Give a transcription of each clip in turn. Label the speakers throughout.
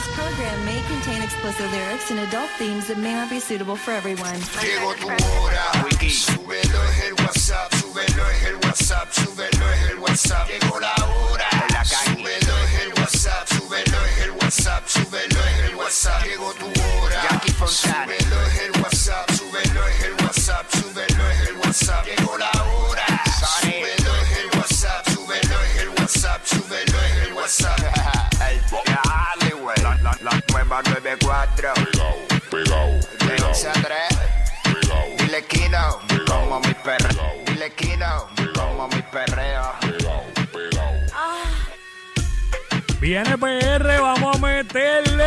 Speaker 1: This program may contain explicit lyrics and adult themes that may not be suitable for everyone.
Speaker 2: Llegó tu hora, súbelo es el WhatsApp, súbelo es el WhatsApp, súbelo es el WhatsApp. La, la,
Speaker 3: nueva 94.
Speaker 4: Pegao, pegao,
Speaker 3: De
Speaker 4: pegao,
Speaker 3: 11 a 3.
Speaker 4: pegao,
Speaker 3: Dile Kino, como mi perreo.
Speaker 4: Pegao.
Speaker 3: Dile Kino, como mi perreo.
Speaker 4: pegao, pegao.
Speaker 5: Viene PR, vamos a meterle.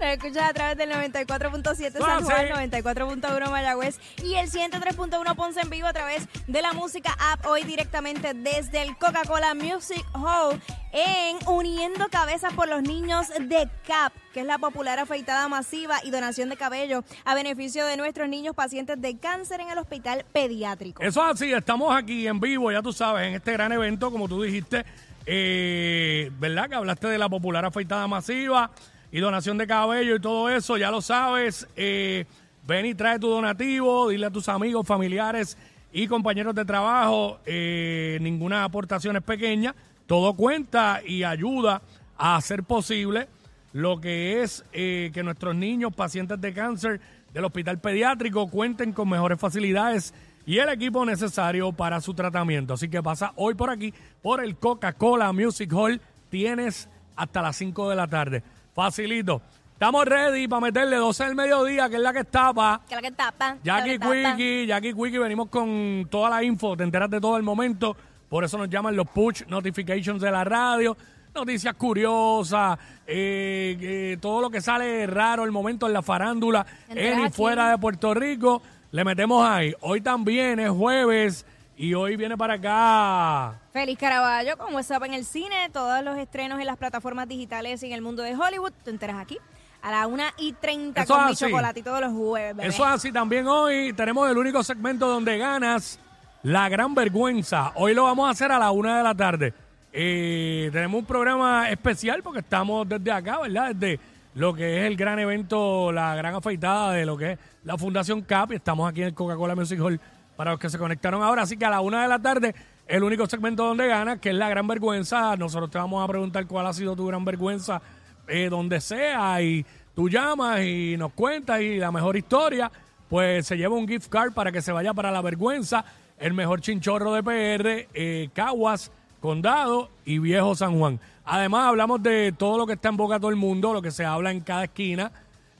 Speaker 6: Nos escuchas a través del 94.7 San
Speaker 5: Ah,
Speaker 6: Juan,
Speaker 5: sí.
Speaker 6: 94.1 Mayagüez y el 103.1 Ponce en vivo a través de la música app. Hoy directamente desde el Coca-Cola Music Hall en Uniendo Cabezas por los Niños de CAP, que es la popular afeitada masiva y donación de cabello a beneficio de nuestros niños pacientes de cáncer en el hospital pediátrico.
Speaker 5: Eso es así, estamos aquí en vivo, ya tú sabes, en este gran evento, como tú dijiste, eh, ¿verdad? Que hablaste de la popular afeitada masiva y donación de cabello y todo eso, ya lo sabes. eh, ven y trae tu donativo, dile a tus amigos, familiares y compañeros de trabajo, eh, ninguna aportación es pequeña, todo cuenta y ayuda a hacer posible lo que es eh, que nuestros niños pacientes de cáncer del hospital pediátrico cuenten con mejores facilidades y el equipo necesario para su tratamiento. Así que pasa hoy por aquí, por el Coca-Cola Music Hall. Tienes hasta las 5 de la tarde. Facilito. Estamos ready para meterle 12 del mediodía, que es la que está pa.
Speaker 6: Que la que tapa.
Speaker 5: Jackie
Speaker 6: tapa.
Speaker 5: Quickie, Jackie Quickie, venimos con toda la info, te enteras de todo el momento, por eso nos llaman los push notifications de la radio, noticias curiosas, eh, eh, todo lo que sale raro el momento en la farándula en y fuera de Puerto Rico, le metemos ahí. Hoy también es jueves y hoy viene para acá.
Speaker 6: Feliz Caraballo con WhatsApp en el cine, todos los estrenos en las plataformas digitales y en el mundo de Hollywood. Te enteras aquí a la 1 y 30
Speaker 5: Eso
Speaker 6: con
Speaker 5: es
Speaker 6: mi
Speaker 5: así.
Speaker 6: chocolate todos los jueves, bebé.
Speaker 5: Eso es así también hoy. Tenemos el único segmento donde ganas la gran vergüenza. Hoy lo vamos a hacer a la una de la tarde. Eh, tenemos un programa especial porque estamos desde acá, ¿verdad? Desde lo que es el gran evento, la gran afeitada de lo que es la Fundación CAP. Y estamos aquí en el Coca-Cola Music Hall para los que se conectaron ahora. Así que a la una de la tarde, el único segmento donde ganas, que es la gran vergüenza. Nosotros te vamos a preguntar cuál ha sido tu gran vergüenza eh, donde sea y tú llamas y nos cuentas y la mejor historia, pues se lleva un gift card para que se vaya para la vergüenza, el mejor chinchorro de PR, eh, Caguas, Condado y Viejo San Juan. Además hablamos de todo lo que está en boca de todo el mundo, lo que se habla en cada esquina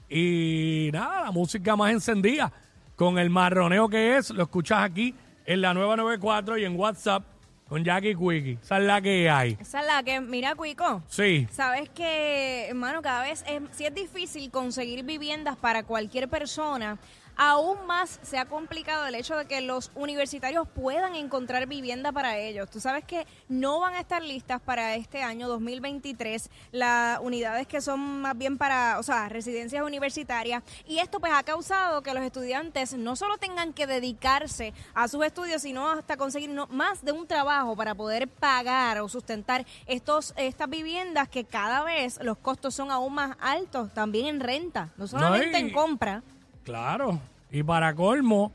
Speaker 5: y nada, la música más encendida con el marroneo que es, lo escuchas aquí en la nueva 94 y en WhatsApp con Jackie Quickie. Esa es la que hay.
Speaker 6: Esa es la que, mira, Cuico.
Speaker 5: Sí.
Speaker 6: Sabes que, hermano, cada vez es, si es difícil conseguir viviendas para cualquier persona, aún más se ha complicado el hecho de que los universitarios puedan encontrar vivienda para ellos. Tú sabes que no van a estar listas para este año 2023 las unidades que son más bien para, o sea, residencias universitarias. Y esto pues ha causado que los estudiantes no solo tengan que dedicarse a sus estudios, sino hasta conseguir no- más de un trabajo para poder pagar o sustentar estos estas viviendas que cada vez los costos son aún más altos, también en renta, no solamente en compra.
Speaker 5: Claro. Y para colmo,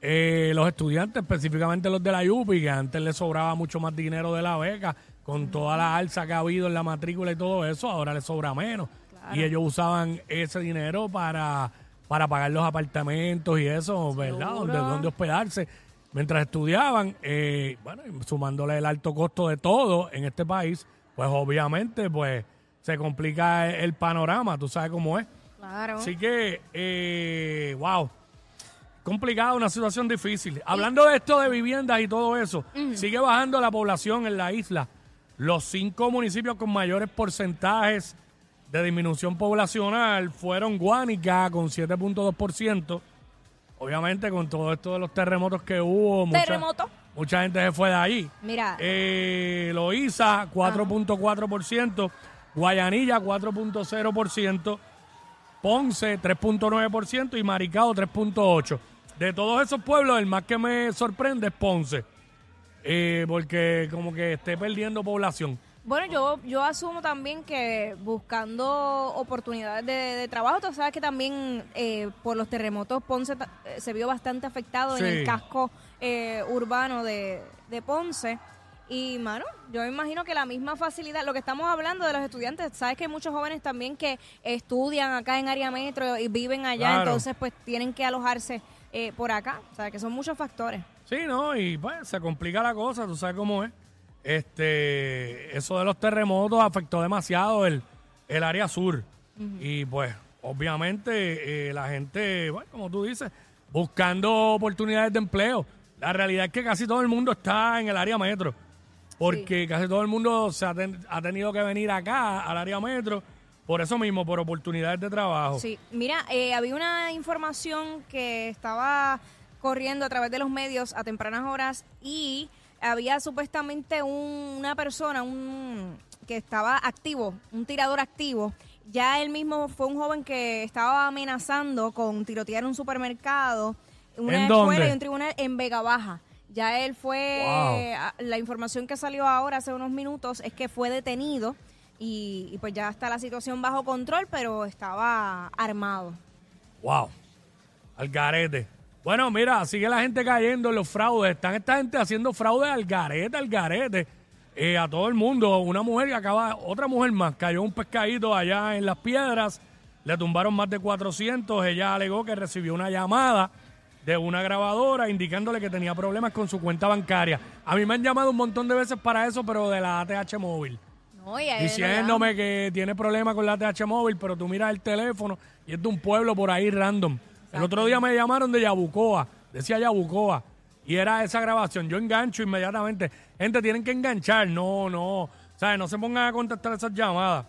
Speaker 5: eh, los estudiantes, específicamente los de la UPI, que antes les sobraba mucho más dinero de la beca, con toda la alza que ha habido en la matrícula y todo eso, ahora les sobra menos. Y ellos usaban ese dinero para, para pagar los apartamentos y eso, ¿verdad? Donde, donde hospedarse. Mientras estudiaban, eh, bueno, sumándole el alto costo de todo en este país, pues obviamente, pues se complica el panorama, tú sabes cómo es.
Speaker 6: Claro.
Speaker 5: Así que, eh, wow, complicado, una situación difícil. Hablando de esto de viviendas y todo eso, sigue bajando la población en la isla. Los cinco municipios con mayores porcentajes de disminución poblacional fueron Guánica con 7.2%. Obviamente con todo esto de los terremotos que hubo, mucha,
Speaker 6: Terremoto.
Speaker 5: mucha gente se fue de ahí.
Speaker 6: Mira.
Speaker 5: Eh, Loíza, 4.4%. Guayanilla, 4.0%. Ponce, 3.9%. Y Maricao, 3.8%. De todos esos pueblos, el más que me sorprende es Ponce. eh, porque como que esté perdiendo población.
Speaker 6: Bueno, yo, yo asumo también que buscando oportunidades de, de trabajo, tú sabes que también eh, por los terremotos Ponce eh, se vio bastante afectado en el casco eh, urbano de, de Ponce. Y, mano, yo me imagino que la misma facilidad, lo que estamos hablando de los estudiantes, sabes que hay muchos jóvenes también que estudian acá en área metro y viven allá,
Speaker 5: Claro.
Speaker 6: entonces pues tienen que alojarse eh, por acá. O sea, que son muchos factores.
Speaker 5: Sí, ¿no? Y pues se complica la cosa, tú sabes cómo es. Este, eso de los terremotos afectó demasiado el, el área sur. Y pues, obviamente, eh, la gente, bueno, como tú dices, buscando oportunidades de empleo. La realidad es que casi todo el mundo está en el área metro. Porque casi todo el mundo se ha, ten- ha tenido que venir acá, al área metro, por eso mismo, por oportunidades de trabajo.
Speaker 6: Sí, mira, eh, había una información que estaba corriendo a través de los medios a tempranas horas y había supuestamente un- una persona un, que estaba activo, un tirador activo. Ya él mismo fue un joven que estaba amenazando con tirotear un supermercado, una
Speaker 5: ¿En
Speaker 6: escuela
Speaker 5: dónde?
Speaker 6: y un tribunal en Vega Baja. Ya él fue,
Speaker 5: Wow.
Speaker 6: la información que salió ahora hace unos minutos es que fue detenido y, y pues ya está la situación bajo control, pero estaba armado.
Speaker 5: Wow. Al garete. Bueno, mira, sigue la gente cayendo en los fraudes. Están esta gente haciendo fraude al garete, al garete. eh, a todo el mundo. Una mujer que acaba, otra mujer más, cayó un pescadito allá en las piedras. Le tumbaron más de 400. Ella alegó que recibió una llamada de una grabadora indicándole que tenía problemas con su cuenta bancaria. A mí me han llamado un montón de veces para eso, pero de la ATH móvil Diciéndome que tiene problemas con la TH móvil, pero tú miras el teléfono y es de un pueblo por ahí random. El otro día me llamaron de Yabucoa, decía Yabucoa, y era esa grabación. Yo engancho inmediatamente. Gente, tienen que enganchar, no, no, ¿sabes? No se pongan a contestar esas llamadas.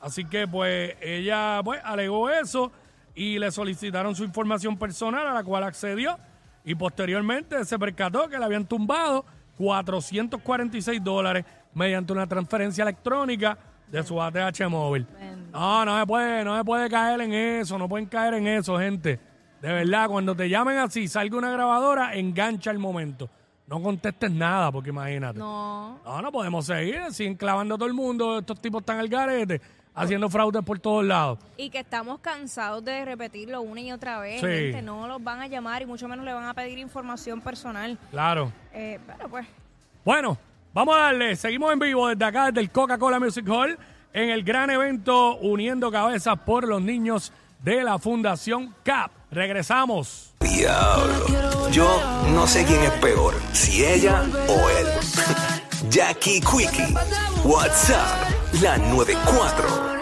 Speaker 5: Así que, pues, ella, pues, alegó eso y le solicitaron su información personal, a la cual accedió. Y posteriormente se percató que le habían tumbado 446 dólares mediante una transferencia electrónica de su ATH móvil. No, no se puede, no se puede caer en eso, no pueden caer en eso, gente. De verdad, cuando te llamen así, salga una grabadora, engancha el momento. No contestes nada, porque imagínate.
Speaker 6: No.
Speaker 5: No, no podemos seguir, siguen clavando a todo el mundo, estos tipos están al garete, haciendo fraudes por todos lados.
Speaker 6: Y que estamos cansados de repetirlo una y otra vez.
Speaker 5: Sí.
Speaker 6: Gente, no los van a llamar y mucho menos le van a pedir información personal.
Speaker 5: Claro.
Speaker 6: Eh, pero pues,
Speaker 5: Bueno, vamos a darle. Seguimos en vivo desde acá, desde el Coca-Cola Music Hall, en el gran evento Uniendo Cabezas por los Niños de la Fundación CAP. Regresamos.
Speaker 7: Diablo. Yo no sé quién es peor, si ella o él. Jackie Quickie. WhatsApp. La 94.